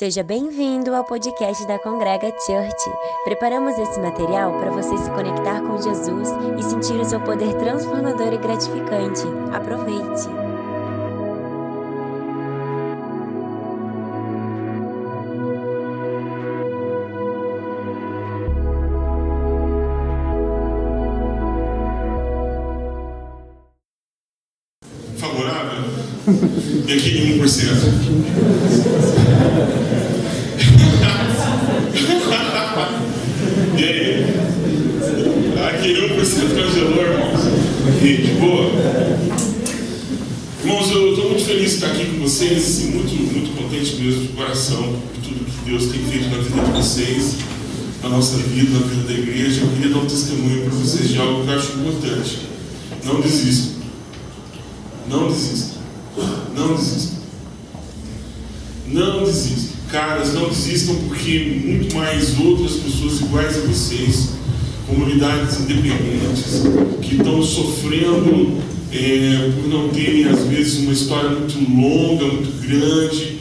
Seja bem-vindo ao podcast da Congrega Church. Preparamos esse material para você se conectar com Jesus e sentir o seu poder transformador e gratificante. Aproveite! Favorável? E aquele 1%? e aí? Aquele 1% congelou, irmãos? E de boa? Irmãos, eu estou muito feliz de estar aqui com vocês, assim, muito, muito contente mesmo de coração por tudo que Deus tem feito na vida de vocês, na nossa vida, na vida da igreja. Eu queria dar um testemunho para vocês de algo que eu acho importante. Não desistam. Não desistam. Não desistam. Não desistam. Caras, não desistam porque muito mais outras pessoas iguais a vocês, comunidades independentes, que estão sofrendo é, por não terem, às vezes, uma história muito longa, muito grande,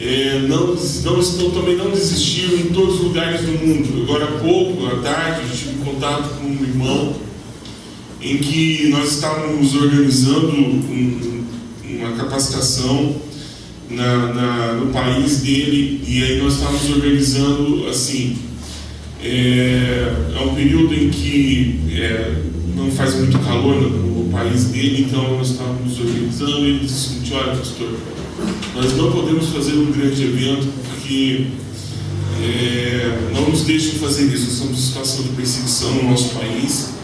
é, não, não estão também não desistiram em todos os lugares do mundo. Agora há pouco, à tarde, eu tive contato com um irmão em que nós estávamos organizando um, uma capacitação na, na, no país dele e aí nós estávamos organizando assim é, é um período em que é, não faz muito calor no, no, país dele então nós estávamos organizando e ele disse assim, olha pastor nós não podemos fazer um grande evento porque é, não nos deixam fazer isso nós estamos em situação de perseguição no nosso país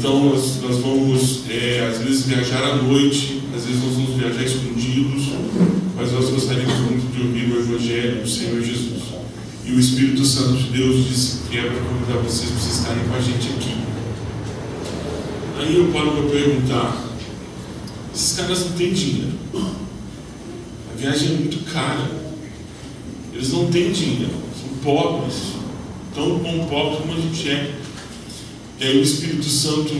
então nós, nós vamos, é, às vezes, viajar à noite, às vezes nós vamos viajar escondidos, mas nós gostaríamos muito de ouvir o Evangelho do Senhor Jesus. E o Espírito Santo de Deus disse que é para convidar vocês para estarem com a gente aqui. Aí eu paro para perguntar, esses caras não têm dinheiro. A viagem é muito cara. Eles não têm dinheiro, são pobres, tão bom pobres como a gente é. E aí o Espírito Santo,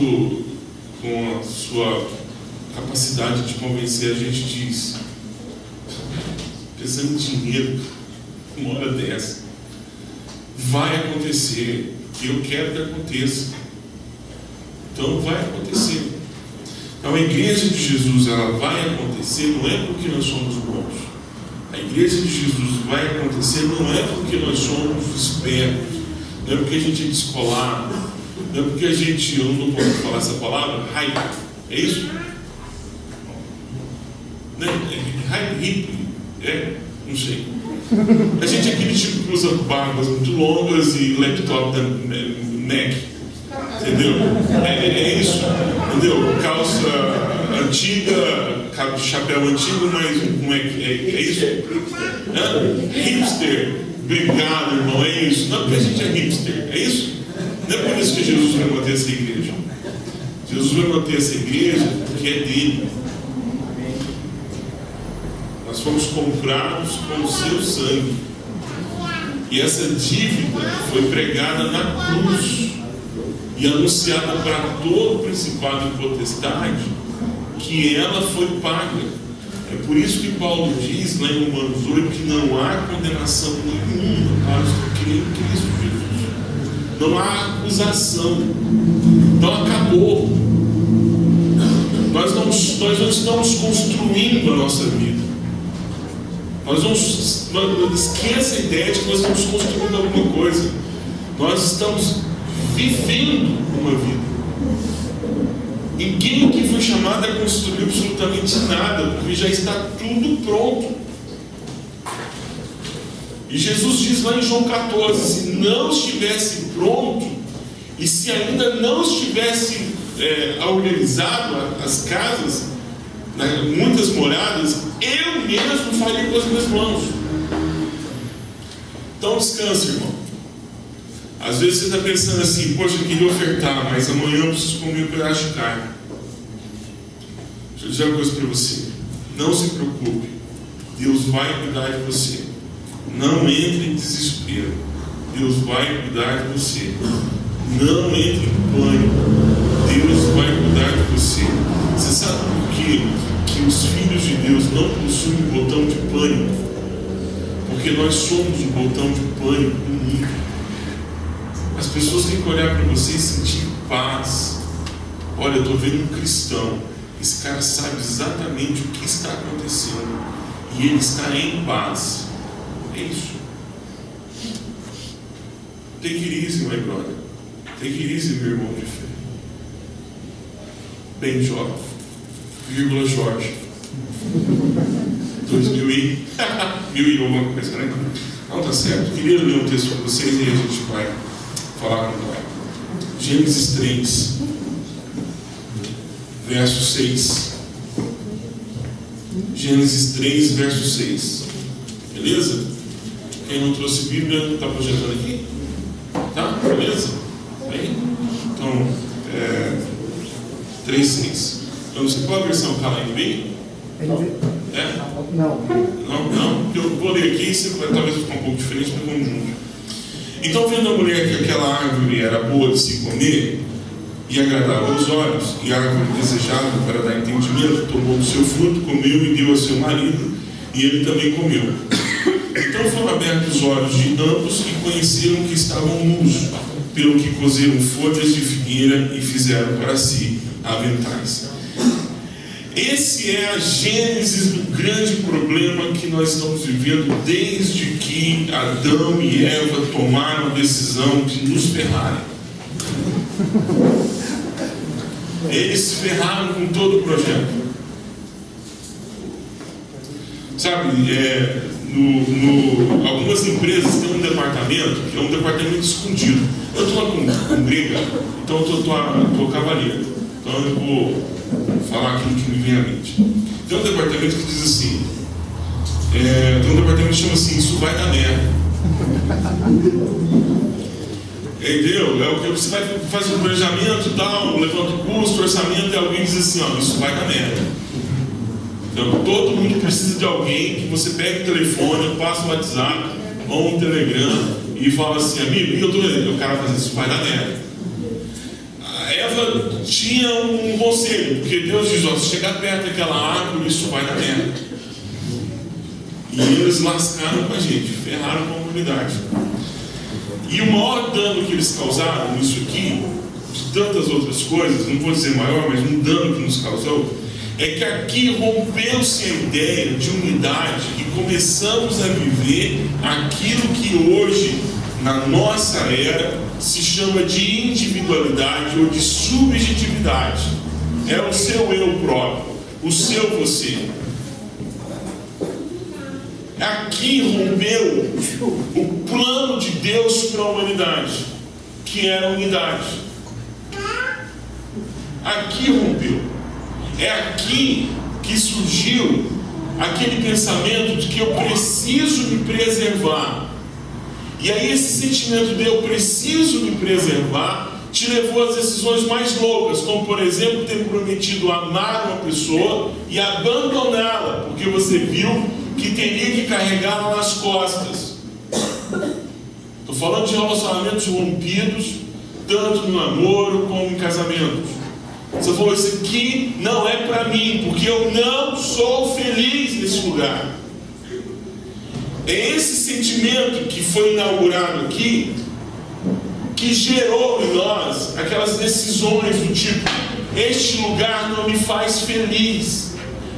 com a sua capacidade de convencer, a gente diz, pensando em dinheiro, uma hora dessa, vai acontecer, eu quero que aconteça. Então vai acontecer. Então a igreja de Jesus ela vai acontecer não é porque nós somos bons. A igreja de Jesus vai acontecer não é porque nós somos espertos, não é porque a gente é descolado, é porque a gente, eu não posso falar essa palavra, hype, é isso? Né? Hype, hip, é? Não sei. A gente é aquele tipo que usa barbas muito longas e laptop da Mac. Entendeu? É, é isso. Entendeu? Calça antiga, chapéu antigo, mas como é que é, é isso? É? Hipster. Obrigado, irmão, é isso. Não é porque a gente é hipster, é isso? Não é por isso que Jesus vai manter essa igreja. Jesus vai manter essa igreja porque é dele. Nós fomos comprados com o seu sangue. E essa dívida foi pregada na cruz e anunciada para todo o principado e potestade que ela foi paga. É por isso que Paulo diz lá em Romanos 8 que não há condenação nenhuma para os que creem em Cristo. Não há acusação. Então acabou. Nós não, nós não estamos construindo a nossa vida. Nós não esqueça a ideia de que nós estamos construindo alguma coisa. Nós estamos vivendo uma vida. Ninguém aqui foi chamado a construir absolutamente nada, porque já está tudo pronto. E Jesus diz lá em João 14: se não estivesse pronto, e se ainda não estivesse é, organizado as casas, né, muitas moradas, eu mesmo faria com as minhas mãos. Então descanse, irmão. Às vezes você está pensando assim, poxa, eu queria ofertar, mas amanhã eu preciso comer um pedaço de carne. Deixa eu dizer uma coisa para você. Não se preocupe. Deus vai cuidar de você. Não entre em desespero. Deus vai cuidar de você. Não entre em pânico. Deus vai cuidar de você. Você sabe por quê? Que os filhos de Deus não possuem botão de pânico. Porque nós somos o botão de pânico do. As pessoas têm que olhar para você e sentir paz. Olha, eu estou vendo um cristão. Esse cara sabe exatamente o que está acontecendo. E ele está em paz. Isso. Take it easy, my brother. Take it easy, meu irmão de fé. Ben Jovem, vírgula Jorge. 2000 e... mil e uma coisa, né? Não, tá certo. Queria ler um texto para vocês e a gente vai falar com ela. Gênesis 3, verso 6. Gênesis 3, verso 6. Beleza? Quem não trouxe Bíblia, está projetando aqui? Tá? Beleza? Aí? Então, é, 3, 6. Eu não sei qual a versão está lá em? É? Não. Não, não. Eu vou ler aqui, vai, talvez ficar um pouco diferente, mas vamos junto. Então, vendo a mulher que aquela árvore era boa de se comer e agradava aos olhos, e árvore desejada para dar entendimento, tomou do seu fruto, comeu e deu a seu marido, e ele também comeu. Então foram abertos os olhos de ambos e conheceram que estavam nus, pelo que cozeram folhas de figueira e fizeram para si aventais. Esse é a gênese do grande problema que nós estamos vivendo desde que Adão e Eva tomaram a decisão de nos ferrarem. Eles ferraram com todo o projeto. Sabe, é, no, no, algumas empresas têm um departamento que é um departamento escondido. Eu estou lá com, com briga, então eu estou cavaleiro. Então eu vou falar aquilo que me vem à mente. Tem um departamento que diz assim, é, tem um departamento que chama assim, isso vai dar merda. Entendeu? É o que você vai, faz um planejamento tal, levanta o custo, orçamento, e alguém diz assim, ó, isso vai dar merda. Então todo mundo precisa de alguém que você pegue o telefone, passa o WhatsApp ou um Telegram e fala assim, amigo, eu tô o cara faz isso, vai dar merda. A Eva tinha um conselho, porque Deus diz, ó, se chegar perto daquela árvore, isso vai dar merda. E eles lascaram com a gente, ferraram com a comunidade. E o maior dano que eles causaram nisso aqui, de tantas outras coisas, não vou dizer maior, mas um dano que nos causou, é que aqui rompeu-se a ideia de unidade e começamos a viver aquilo que hoje, na nossa era, se chama de individualidade ou de subjetividade. É o seu eu próprio, o seu você. Aqui rompeu o plano de Deus para a humanidade, que era a unidade. Aqui rompeu. É aqui que surgiu aquele pensamento de que eu preciso me preservar. E aí esse sentimento de eu preciso me preservar te levou às decisões mais loucas, como por exemplo ter prometido amar uma pessoa e abandoná-la, porque você viu que teria que carregá-la nas costas. Estou falando de relacionamentos rompidos, tanto no namoro como em casamentos. Você falou, isso aqui não é para mim, porque eu não sou feliz nesse lugar. É esse sentimento que foi inaugurado aqui que gerou em nós aquelas decisões do tipo: este lugar não me faz feliz.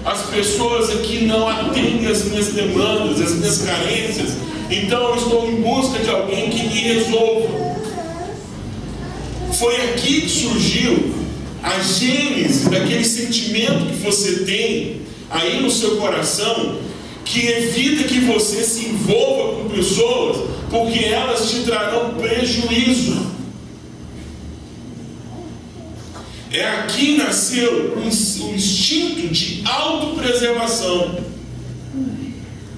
As pessoas aqui não atendem as minhas demandas, as minhas carências. Então eu estou em busca de alguém que me resolva. Foi aqui que surgiu a gênese daquele sentimento que você tem aí no seu coração que evita que você se envolva com pessoas porque elas te trarão prejuízo. É aqui nasceu o instinto de autopreservação.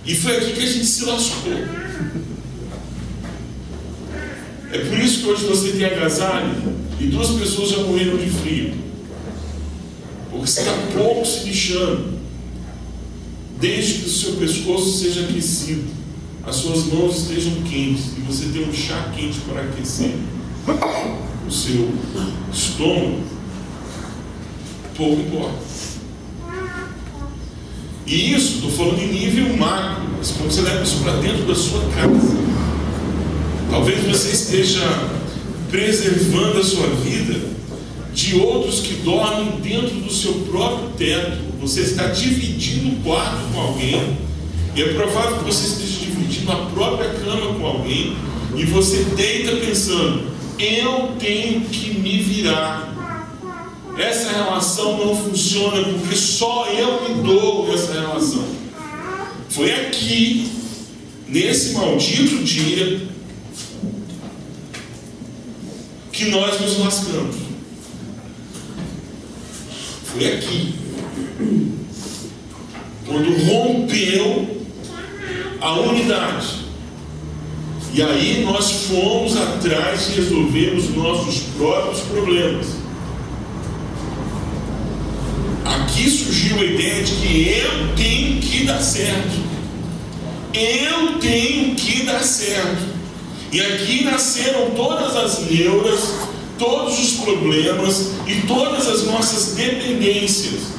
E foi aqui que a gente se lascou. É por isso que hoje você tem agasalho e duas pessoas já morreram de frio. Porque você está pouco se lixando. Desde que o seu pescoço seja aquecido, as suas mãos estejam quentes e você tenha um chá quente para aquecer o seu estômago, pouco importa. E isso, estou falando em nível macro, mas quando você leva isso para dentro da sua casa, talvez você esteja preservando a sua vida de outros que dormem dentro do seu próprio teto. Você está dividindo o quarto com alguém, e é provável que você esteja dividindo a própria cama com alguém, e você deita pensando: eu tenho que me virar. Essa relação não funciona porque só eu me dou essa relação. Foi aqui, nesse maldito dia, que nós nos lascamos. Foi aqui. Quando rompeu a unidade. E aí nós fomos atrás de resolver os nossos próprios problemas. aqui surgiu a ideia de que eu tenho que dar certo. Eu tenho que dar certo. E aqui nasceram todas as neuras, todos os problemas e todas as nossas dependências.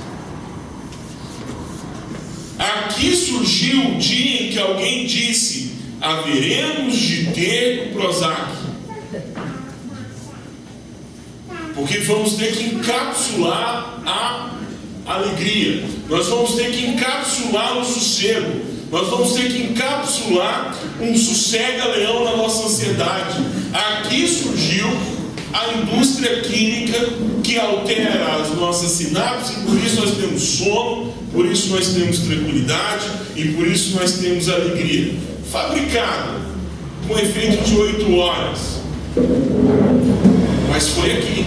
Aqui surgiu o dia em que alguém disse: haveremos de ter o Prozac. Porque vamos ter que encapsular a alegria. Nós vamos ter que encapsular o sossego. Nós vamos ter que encapsular um sossega-leão na nossa ansiedade. Aqui surgiu a indústria química que altera as nossas sinapses, por isso nós temos sono, por isso nós temos tranquilidade e por isso nós temos alegria. Fabricada com efeito de oito horas. Mas foi aqui.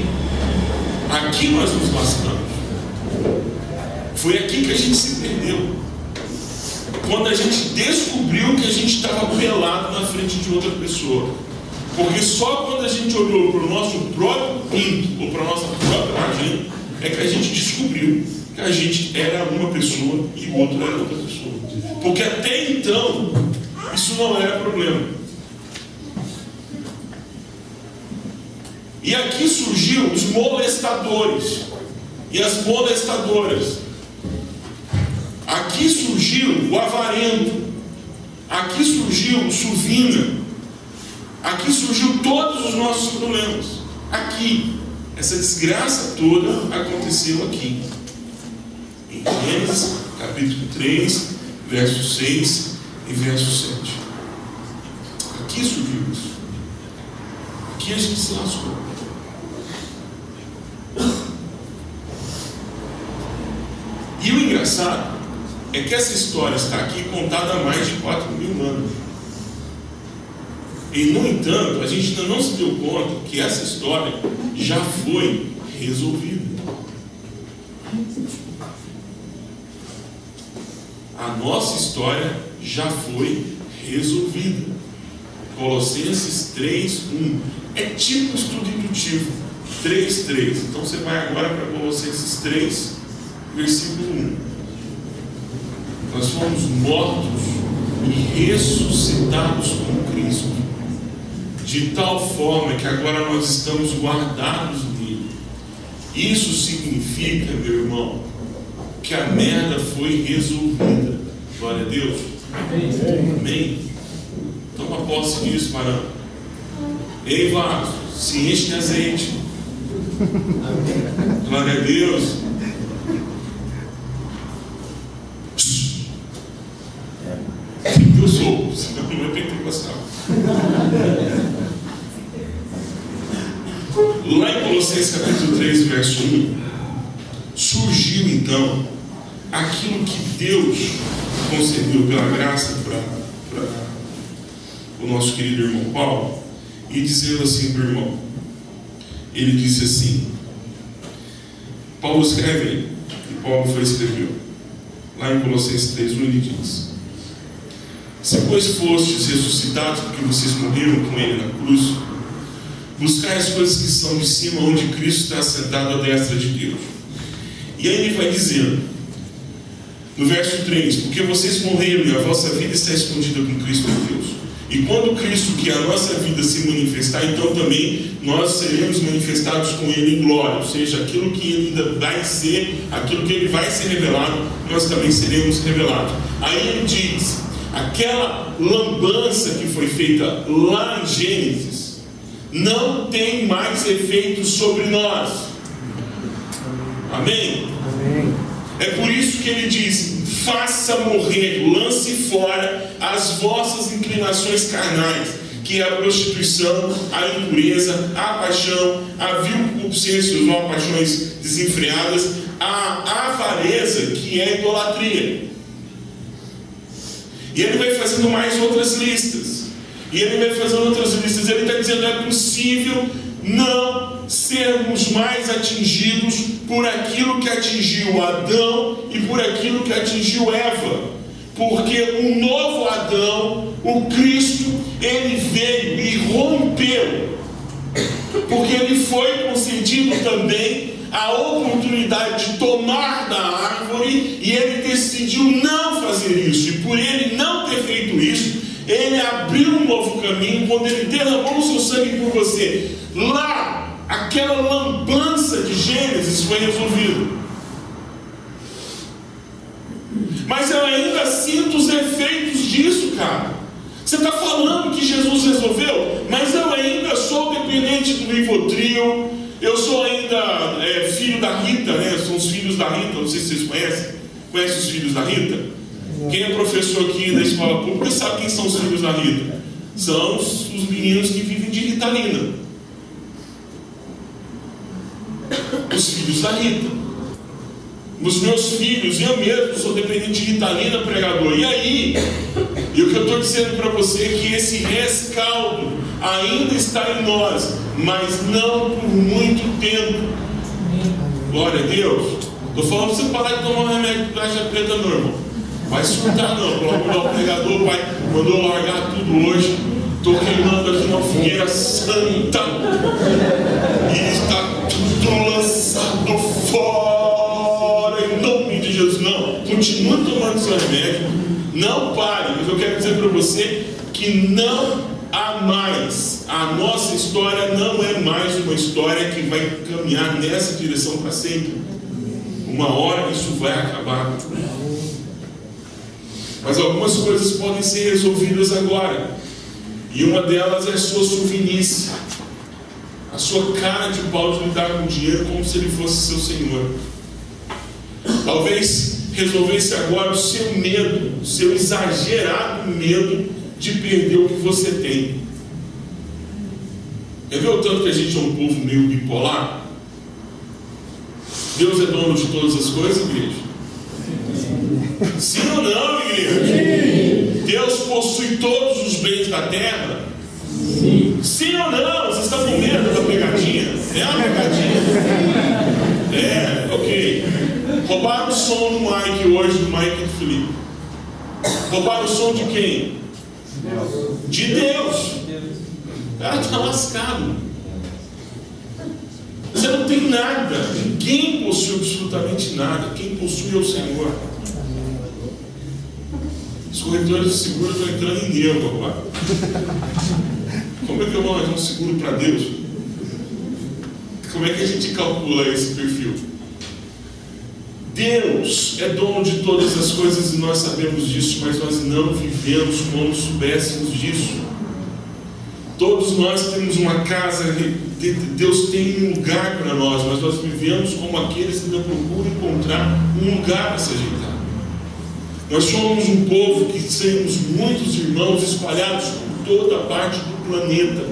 Aqui nós nos lascamos. Foi aqui que a gente se perdeu. Quando a gente descobriu que a gente estava pelado na frente de outra pessoa. Porque só quando a gente olhou para o nosso próprio pinto ou para a nossa própria vagina é que a gente descobriu que a gente era uma pessoa e o outro era outra pessoa. Porque até então isso não era problema. E aqui surgiu os molestadores e as molestadoras. Aqui surgiu o avarento, aqui surgiu o suvina, aqui surgiu todos os nossos problemas. Aqui, essa desgraça toda aconteceu aqui. Em Gênesis, capítulo 3, verso 6 e verso 7. Aqui surgiu isso. Aqui a gente se lascou. E o engraçado é que essa história está aqui contada há mais de 4 mil anos. E, no entanto, a gente ainda não se deu conta que essa história já foi resolvida. A nossa história já foi resolvida. Colossenses 3, 1. É tipo estudo indutivo. 3, 3. Então você vai agora para Colossenses 3, versículo 1 nós fomos mortos e ressuscitados com Cristo, de tal forma que agora nós estamos guardados nele. Isso significa, meu irmão, que a merda foi resolvida. Glória a Deus. Amém. Amém. Toma posse disso, Marão. Ei, vaso, se enche de azeite. Glória a Deus. Sou, senão não é pentecostal. Lá em Colossenses capítulo 3, verso 1, surgiu então aquilo que Deus concedeu pela graça para o nosso querido irmão Paulo, e dizendo assim para o irmão, ele disse assim, Paulo escreve, e Paulo foi escreveu, lá em Colossenses 3, 1 ele diz, se, pois, fostes ressuscitados porque vocês morreram com ele na cruz, buscai as coisas que são de cima, onde Cristo está sentado à destra de Deus. E aí ele vai dizendo, no verso 3: Porque vocês morreram e a vossa vida está escondida com Cristo em Deus. E quando Cristo, que é a nossa vida, se manifestar, então também nós seremos manifestados com Ele em glória. Ou seja, aquilo que Ele ainda vai ser, aquilo que Ele vai ser revelado, nós também seremos revelados. Aí Ele diz: aquela lambança que foi feita lá em Gênesis não tem mais efeito sobre nós. Amém? Amém. É por isso que ele diz: faça morrer, lance fora as vossas inclinações carnais, que é a prostituição, a impureza, a paixão, a vil concupiscência, ou paixões desenfreadas, a avareza, que é a idolatria. E ele vai fazendo mais outras listas. E ele vai fazendo outras listas. Ele está dizendo: é possível não sermos mais atingidos por aquilo que atingiu Adão e por aquilo que atingiu Eva. Porque o novo Adão, o Cristo, ele veio e rompeu. Porque ele foi concedido também a oportunidade de tomar da árvore e ele decidiu não fazer isso. E por ele não ter feito isso, ele abriu um novo caminho quando ele derramou o seu sangue por você. Lá, aquela lambança de Gênesis foi resolvida. Mas eu ainda sinto os efeitos disso, cara. Você está falando que Jesus resolveu, mas eu ainda sou dependente do Rivotril, eu sou ainda é, filho da Rita, né? São os filhos da Rita, não sei se vocês conhecem. Conhecem os filhos da Rita? Quem é professor aqui da escola pública sabe quem são os filhos da Rita. São os, os meninos que vivem de Ritalina. Os filhos da Rita. Os meus filhos, eu mesmo sou dependente de Ritalina, pregador. E aí, e o que eu estou dizendo para você é que esse rescaldo ainda está em nós, mas não por muito tempo. Glória a Deus. Estou falando para você parar de tomar remédio de caixa preta, não, irmão. Vai surtar não, pelo amor do pregador, pai, mandou largar tudo hoje. Estou queimando aqui uma fogueira santa. E está tudo lançado fora em nome de Jesus. Não, continue tomando seu remédio. Não pare, mas eu quero dizer para você que não há mais. A nossa história não é mais uma história que vai caminhar nessa direção para sempre. Uma hora isso vai acabar. Mas algumas coisas podem ser resolvidas agora. E uma delas é a sua suvinice. A sua cara de pau de lidar com o dinheiro como se ele fosse seu senhor. Talvez resolvesse agora o seu medo, o seu exagerado medo de perder o que você tem. Quer ver o tanto que a gente é um povo meio bipolar? Deus é dono de todas as coisas, igreja? Sim ou não, igreja? Sim. Deus possui todos os bens da terra? Sim. Sim ou não? Vocês estão com medo da pegadinha? É uma pegadinha? É, ok. Roubaram o som do Mike hoje, do Mike e do Felipe. Roubaram o som de quem? De Deus. O cara está lascado. Você não tem nada. Ninguém possui absolutamente nada. Quem possui é o Senhor. Os corretores de seguro estão entrando em nervo agora. Como é que eu vou arranjar um seguro para Deus? Como é que a gente calcula esse perfil? Deus é dono de todas as coisas e nós sabemos disso, mas nós não vivemos como soubéssemos disso. Todos nós temos uma casa, Deus tem um lugar para nós, mas nós vivemos como aqueles que não procuram encontrar um lugar para se ajeitar. Nós somos um povo que temos muitos irmãos espalhados por toda parte do planeta.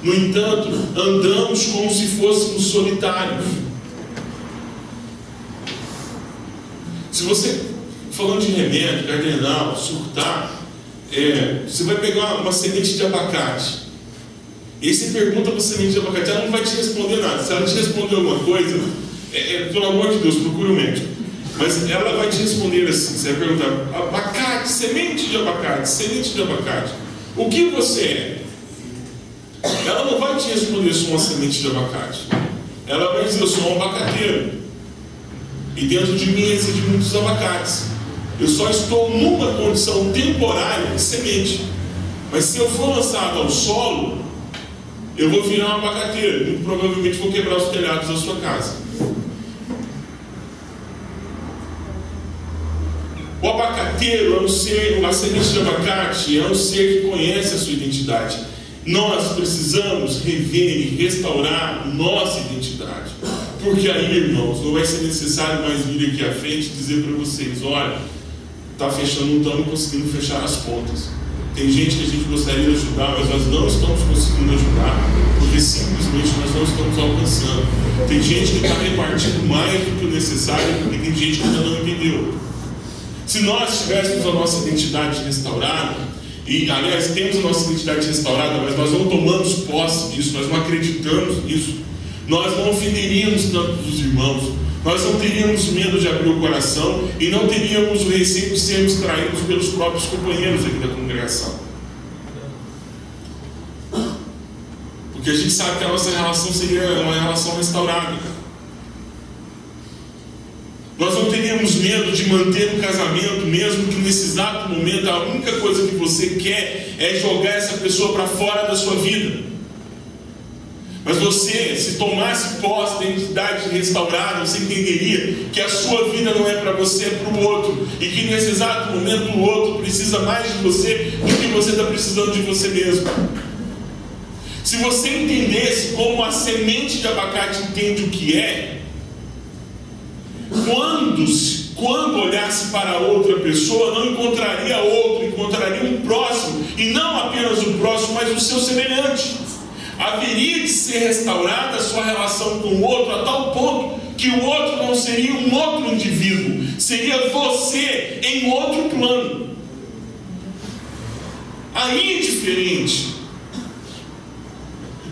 No entanto, andamos como se fôssemos solitários. Se você, falando de remédio, cardenal, surtar, é, você vai pegar uma semente de abacate. E você pergunta para a semente de abacate, ela não vai te responder nada. Se ela te responder alguma coisa, é, é, pelo amor de Deus, procure um médico. Mas ela vai te responder assim: você vai perguntar, abacate, semente de abacate, semente de abacate, o que você é? Ela não vai te responder, sou uma semente de abacate. Ela vai dizer, eu sou um abacateiro. E dentro de mim existem muitos abacates. Eu só estou numa condição temporária de semente. Mas se eu for lançado ao solo, eu vou virar um abacateiro. Muito provavelmente vou quebrar os telhados da sua casa. O abacateiro é um ser, uma semente de abacate, é um ser que conhece a sua identidade. Nós precisamos rever e restaurar nossa identidade. Porque aí, irmãos, não vai ser necessário mais vir aqui à frente dizer para vocês: olha, está fechando, não estamos conseguindo fechar as contas. Tem gente que a gente gostaria de ajudar, mas nós não estamos conseguindo ajudar, porque simplesmente nós não estamos alcançando. Tem gente que está repartindo mais do que o necessário, porque tem gente que ainda não entendeu. Se nós tivéssemos a nossa identidade restaurada, e aliás temos a nossa identidade restaurada, mas nós não tomamos posse disso, nós não acreditamos nisso, nós não ofenderíamos tanto os irmãos, nós não teríamos medo de abrir o coração e não teríamos o receio de sermos traídos pelos próprios companheiros aqui da congregação. Porque a gente sabe que a nossa relação seria uma relação restaurada. Nós não teríamos medo de manter o casamento, mesmo que nesse exato momento a única coisa que você quer é jogar essa pessoa para fora da sua vida. Mas você, se tomasse posse da identidade restaurada, você entenderia que a sua vida não é para você, é para o outro. E que nesse exato momento o outro precisa mais de você do que você está precisando de você mesmo. Se você entendesse como a semente de abacate entende o que é, quando, quando olhasse para outra pessoa, não encontraria outro, encontraria um próximo, e não apenas o próximo, mas o seu semelhante haveria de ser restaurada a sua relação com o outro a tal ponto que o outro não seria um outro indivíduo, seria você em outro plano. Aí é diferente.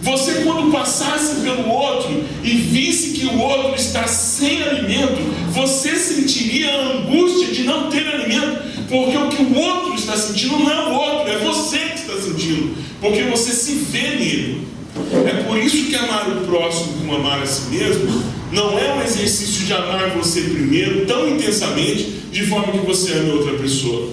Você, quando passasse pelo outro e visse que o outro está sem alimento, você sentiria a angústia de não ter alimento, porque o que o outro está sentindo não é o outro, é você que está sentindo, porque você se vê nele. É por isso que amar o próximo como amar a si mesmo não é um exercício de amar você primeiro tão intensamente de forma que você ame outra pessoa.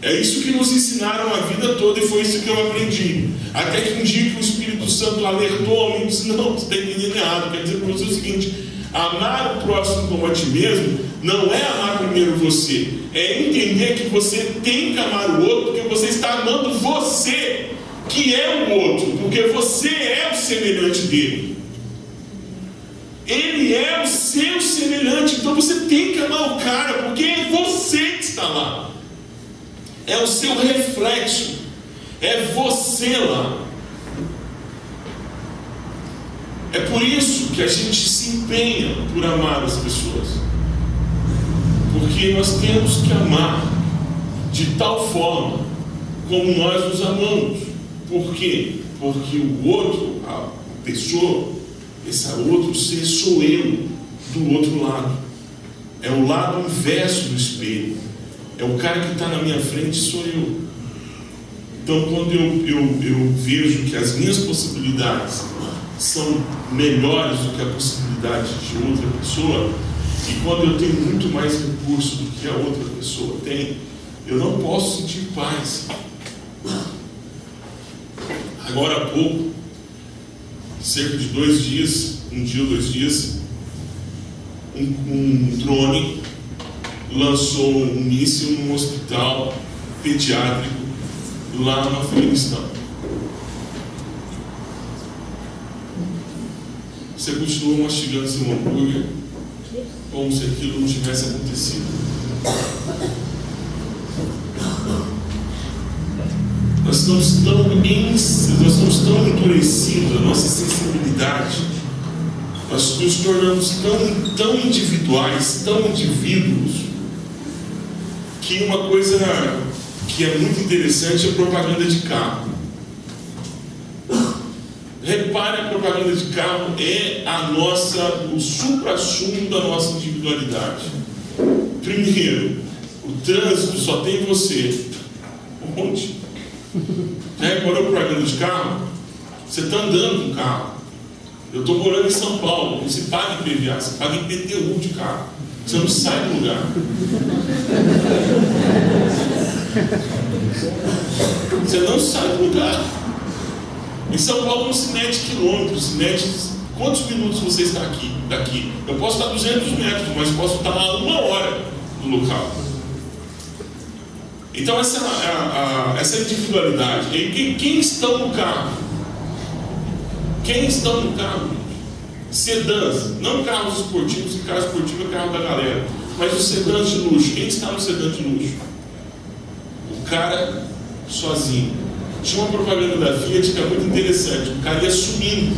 É isso que nos ensinaram a vida toda e foi isso que eu aprendi. Até que um dia que o Espírito Santo alertou e disse: Não, você está entendendo errado. Quer dizer para você o seguinte: amar o próximo como a ti mesmo não é amar primeiro você, é entender que você tem que amar o outro porque você está amando você que é o outro, porque você é o semelhante dele. Ele é o seu semelhante, então você tem que amar o cara, porque é você que está lá. É o seu reflexo, é você lá. É por isso que a gente se empenha por amar as pessoas. Porque nós temos que amar de tal forma como nós nos amamos. Por quê? Porque o outro, a pessoa, esse outro ser sou eu do outro lado. É o lado inverso do espelho. É o cara que está na minha frente, sou eu. Então, quando eu, eu, eu vejo que as minhas possibilidades são melhores do que a possibilidade de outra pessoa, e quando eu tenho muito mais recurso do que a outra pessoa tem, eu não posso sentir paz agora há pouco, cerca de dois dias, um dia ou dois dias, um, um drone lançou um míssil num hospital pediátrico lá no Afeganistão. Você continua mastigando seu hambúrguer como se aquilo não tivesse acontecido. Nós estamos tão, nós estamos tão endurecidos, a nossa sensibilidade, nós nos tornamos tão, tão individuais, tão indivíduos, que uma coisa que é muito interessante é a propaganda de carro. Repare, a propaganda de carro é a nossa, o supra-sumo da nossa individualidade. Primeiro, o trânsito só tem você. Onde? Já reparou o programa de carro? Você está andando com carro. Eu estou morando em São Paulo. Você paga IPVA, você paga IPTU de carro. Você não sai do lugar. Você não sai do lugar. Em São Paulo não se mete quilômetros, se mete quantos minutos você está aqui, daqui. Eu posso estar 200 metros, mas posso estar uma hora no local. Então essa, a, a, essa individualidade. E quem, quem no carro? Quem estão no carro? Sedãs, não carros esportivos, que carro esportivo é carro da galera, mas os sedãs de luxo. Quem está no sedã de luxo? O cara sozinho. Tinha uma propaganda da Fiat que é muito interessante. O cara ia sumindo.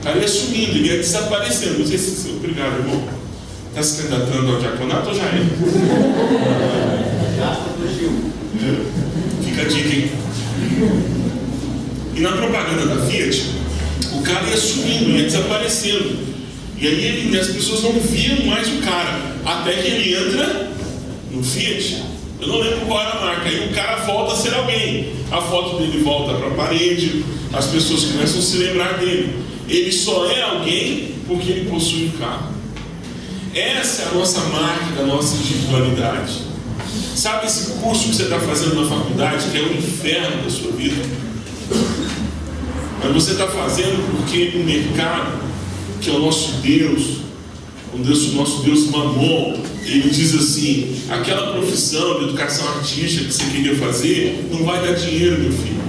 O cara ia sumindo, ele ia desaparecendo. Não sei se. Obrigado, irmão. Está se candidatando ao diaconato ou já é? Fica a dica, hein? E na propaganda da Fiat, o cara ia sumindo, ia desaparecendo. E aí ele, as pessoas não viam mais o cara. Até que ele entra no Fiat. Eu não lembro qual era a marca. Aí o cara volta a ser alguém. A foto dele volta para a parede. As pessoas começam a se lembrar dele. Ele só é alguém porque ele possui um carro. Essa é a nossa marca da nossa individualidade. Sabe esse curso que você está fazendo na faculdade, que é o inferno da sua vida? Mas você está fazendo porque o mercado, que é o nosso Deus, o nosso Deus Mamon, ele diz assim: aquela profissão de educação artística que você queria fazer não vai dar dinheiro, meu filho.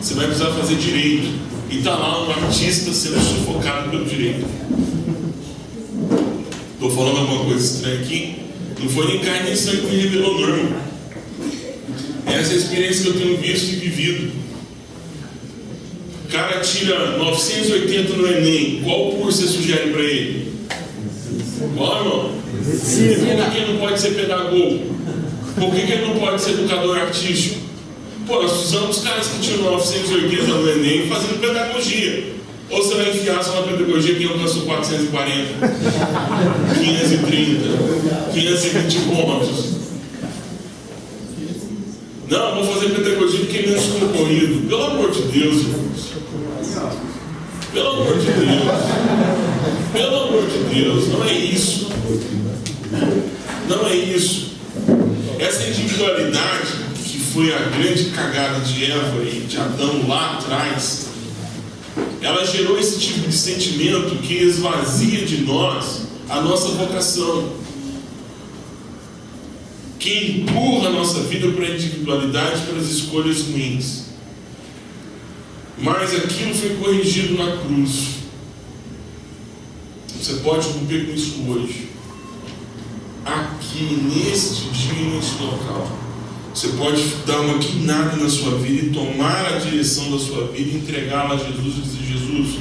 Você vai precisar fazer direito. E está lá um artista sendo sufocado pelo direito. Estou falando alguma coisa estranha aqui? Não foi nem carne nem sangue que me revelou, não, irmão. Essa é a experiência que eu tenho visto e vivido. O cara tira 980 no Enem. Qual curso você sugere para ele? Qual, irmão? Por que ele não pode ser pedagogo? Por que ele não pode ser educador artístico? Pô, nós usamos caras que tiram 980 no Enem fazendo pedagogia. Ou você vai enfiar só na pedagogia que alcançou 440, 530, 520 pontos. Não, vou fazer pedagogia porque é menos concorrido. Pelo amor de Deus, irmãos. Pelo amor de Deus. Pelo amor de Deus, não é isso. Não é isso. Essa individualidade que foi a grande cagada de Eva e de Adão lá atrás, ela gerou esse tipo de sentimento que esvazia de nós a nossa vocação. Que empurra a nossa vida para a individualidade, para as escolhas ruins. Mas aquilo foi corrigido na cruz. Você pode romper com isso hoje. Aqui, neste dia, neste local. Você pode dar uma guinada na sua vida e tomar a direção da sua vida, entregá-la a Jesus e dizer: Jesus,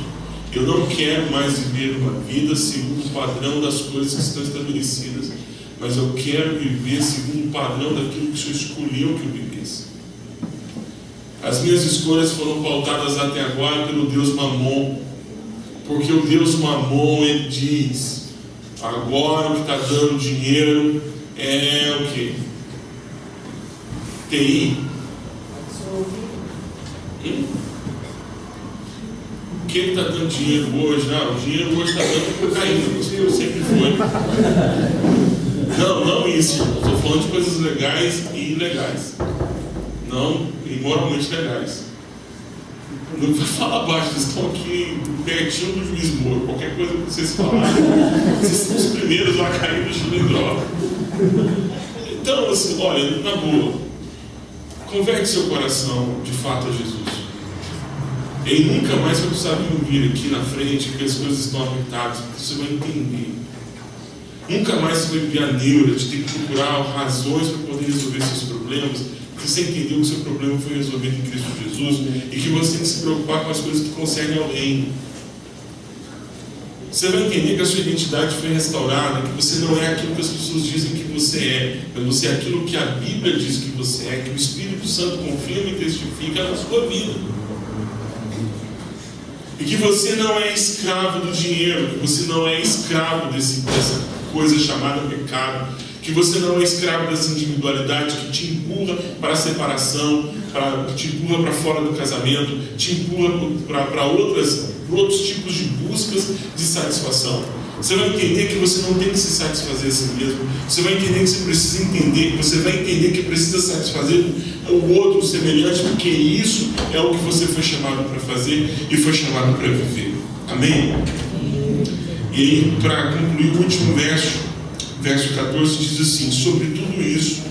eu não quero mais viver uma vida segundo o padrão das coisas que estão estabelecidas, mas eu quero viver segundo o padrão daquilo que o Senhor escolheu que eu vivesse. As minhas escolhas foram pautadas até agora pelo Deus Mamon, porque o Deus Mamon ele diz: agora o que está dando dinheiro é o que? TI. O que está dando dinheiro hoje? Ah, o dinheiro hoje está dando cocaína, como sempre foi. Não, não isso. Estou falando de coisas legais e ilegais. Não imoralmente legais. Não vai falar baixo, vocês estão aqui pertinho do juiz Moro. Qualquer coisa que vocês falarem, vocês são os primeiros a cair no chilindró. Então, assim, olha, na boa. Converte seu coração de fato a Jesus. Ele nunca mais vai precisar vir aqui na frente porque as coisas estão apertadas, porque você vai entender. Nunca mais você vai viver a neura de ter que procurar razões para poder resolver seus problemas, porque você entendeu que seu problema foi resolvido em Cristo Jesus e que você tem que se preocupar com as coisas que concernem reino. Você vai entender que a sua identidade foi restaurada, que você não é aquilo que as pessoas dizem que você é, mas você é aquilo que a Bíblia diz que você é, que o Espírito Santo confirma e testifica na sua vida. E que você não é escravo do dinheiro, que você não é escravo desse, dessa coisa chamada pecado, que você não é escravo dessa individualidade que te empurra para a separação, para, te empurra para fora do casamento, te empurra para outras, outros tipos de buscas de satisfação. Você vai entender que você não tem que se satisfazer a si mesmo. Você vai entender que você precisa entender, você vai entender que precisa satisfazer o outro semelhante, porque isso é o que você foi chamado para fazer e foi chamado para viver. Amém? E para concluir o último verso, verso 14 diz assim: Sobre tudo isso,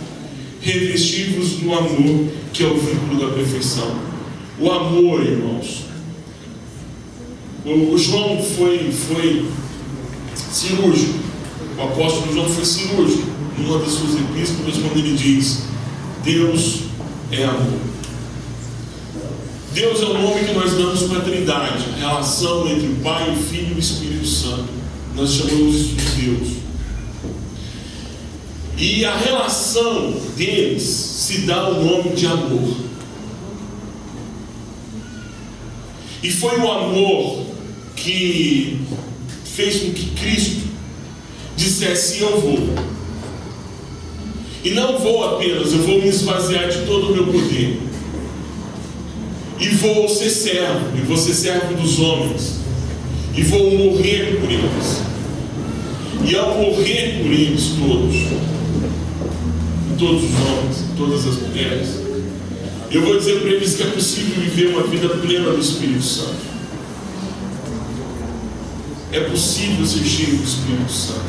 revestivos do amor, que é o vínculo da perfeição. O amor, irmãos. O João foi, foi cirúrgico. O apóstolo João foi cirúrgico numa das suas epístolas, quando ele diz: Deus é amor. Deus é o nome que nós damos para a Trindade, relação entre o Pai, o Filho e o Espírito Santo. Nós chamamos isso de Deus. E a relação deles se dá o nome de amor. E foi o amor que fez com que Cristo dissesse: Eu vou. E não vou apenas, eu vou me esvaziar de todo o meu poder. E vou ser servo, e vou ser servo dos homens. E vou morrer por eles. E ao morrer por eles todos, todos os homens, todas as mulheres, eu vou dizer para eles que é possível viver uma vida plena do Espírito Santo. É possível ser cheio do Espírito Santo.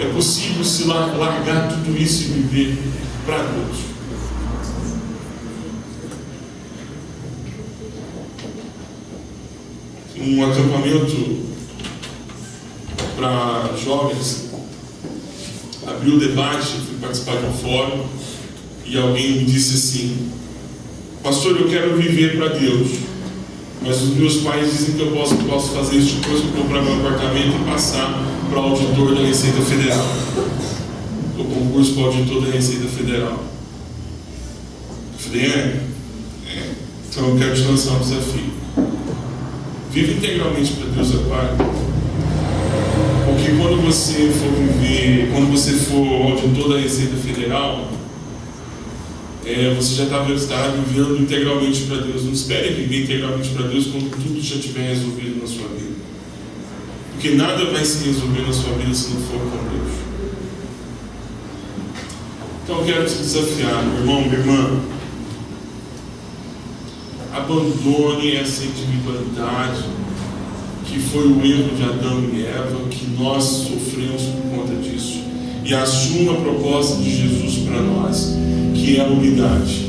É possível se largar tudo isso e viver para Deus. Um acampamento para jovens abriu o debate, fui participar de um fórum e alguém me disse assim: Pastor, eu quero viver para Deus. Mas os meus pais dizem que eu posso, posso fazer isso depois que eu comprar meu apartamento e passar para o auditor da Receita Federal. O concurso para o auditor da Receita Federal. Eu falei, é, é, então eu quero te lançar um desafio. Viva integralmente para Deus agora. Porque quando você for viver, quando você for auditor da Receita Federal, é, você já tá, está vivendo integralmente para Deus. Não espere viver integralmente para Deus quando tudo já estiver resolvido na sua vida. Porque nada vai se resolver na sua vida se não for com Deus. Então eu quero te desafiar, meu irmão, minha irmã. Abandone essa individualidade que foi o erro de Adão e Eva, que nós sofremos por conta disso. E assuma a proposta de Jesus para nós que é a unidade,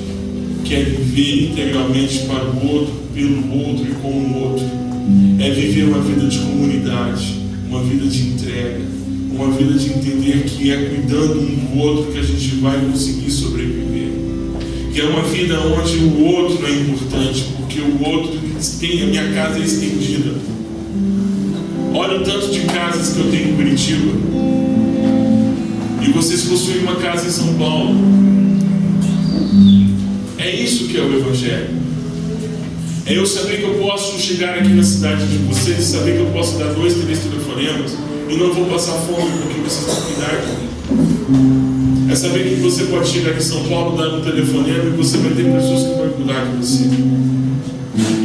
que é viver integralmente para o outro, pelo outro e com o outro. É viver uma vida de comunidade, uma vida de entrega, uma vida de entender que é cuidando um do outro que a gente vai conseguir sobreviver. Que é uma vida onde o outro é importante, porque o outro tem a minha casa estendida. Olha o tanto de casas que eu tenho em Curitiba. E vocês possuem uma casa em São Paulo. É isso que é o Evangelho. É eu saber que eu posso chegar aqui na cidade de vocês saber que eu posso dar dois, três telefonemas e não vou passar fome porque vocês vão cuidar de mim. É saber que você pode chegar aqui em São Paulo, dar um telefonema e você vai ter pessoas que vão cuidar de você.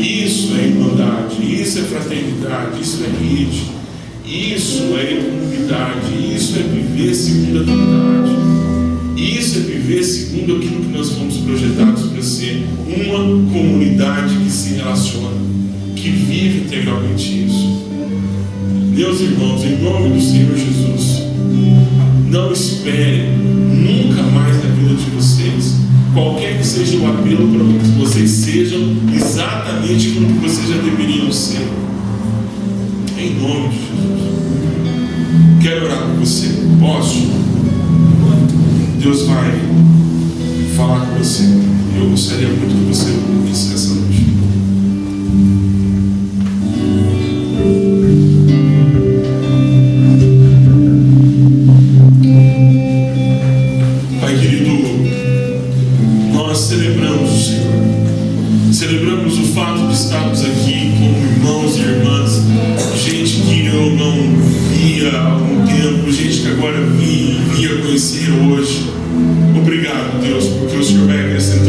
Isso é irmandade, isso é fraternidade, isso é rede, isso é comunidade, isso é viver segundo a Trindade. Isso é viver segundo aquilo que nós fomos projetados para ser uma comunidade que se relaciona, que vive integralmente isso. Meus irmãos, em nome do Senhor Jesus, não esperem nunca mais na vida de vocês, qualquer que seja o apelo para que vocês sejam exatamente como vocês já deveriam ser. Em nome de Jesus. Quero orar com você. Posso? Deus vai falar com você. Eu gostaria muito que você ouvisse essa noite. Pai querido, nós celebramos o Senhor. Celebramos o fato de estarmos aqui como irmãos e irmãs, gente que eu não via há algum tempo, gente que agora vi, via conhecer hoje. Obrigado, Deus, porque o Senhor vai acrescentando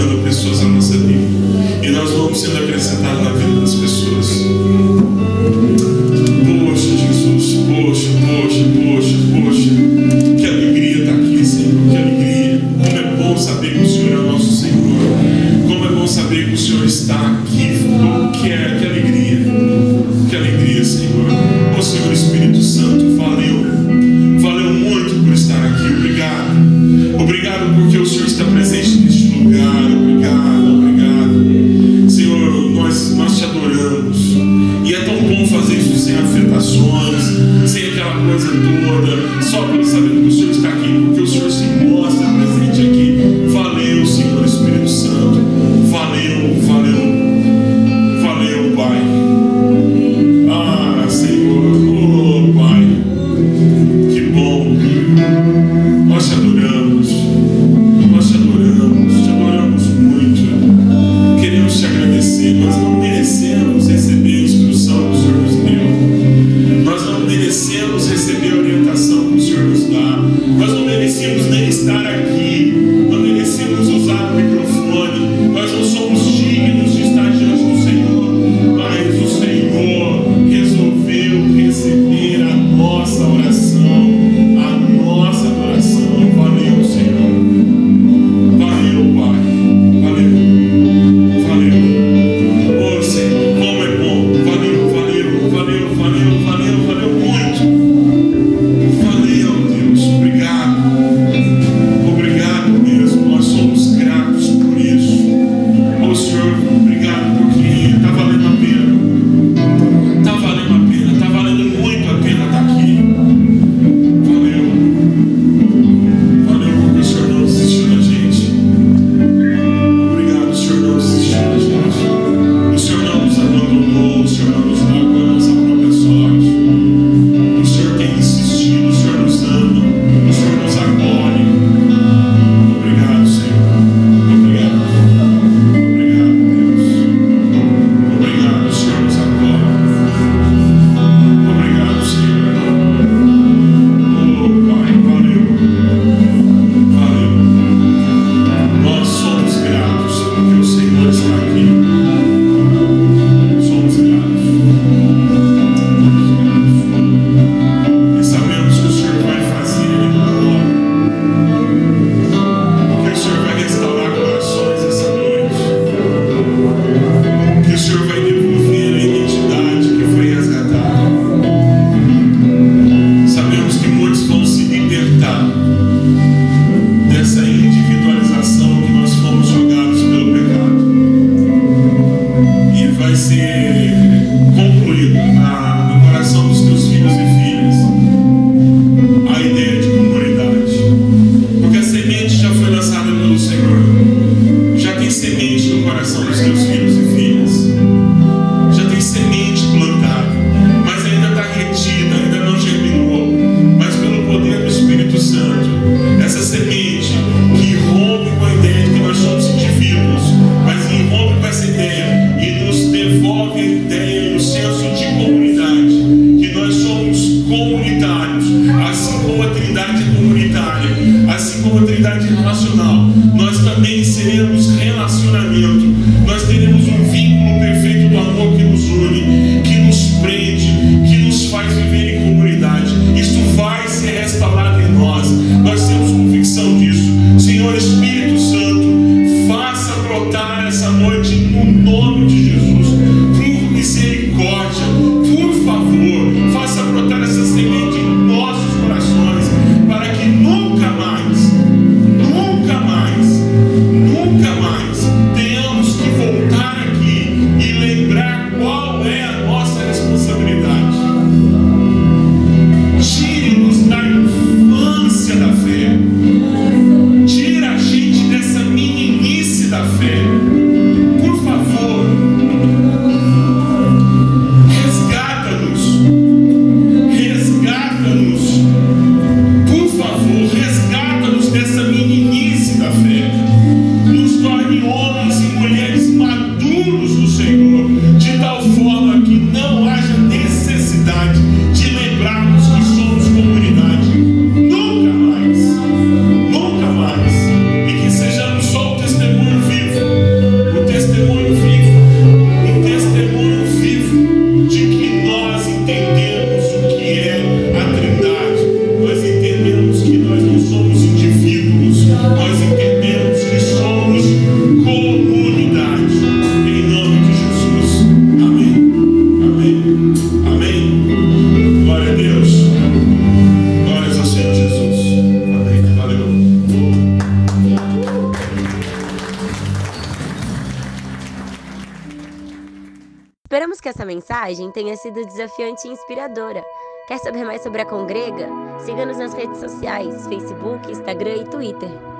tenha sido desafiante e inspiradora. Quer saber mais sobre a Congrega? Siga-nos nas redes sociais, Facebook, Instagram e Twitter.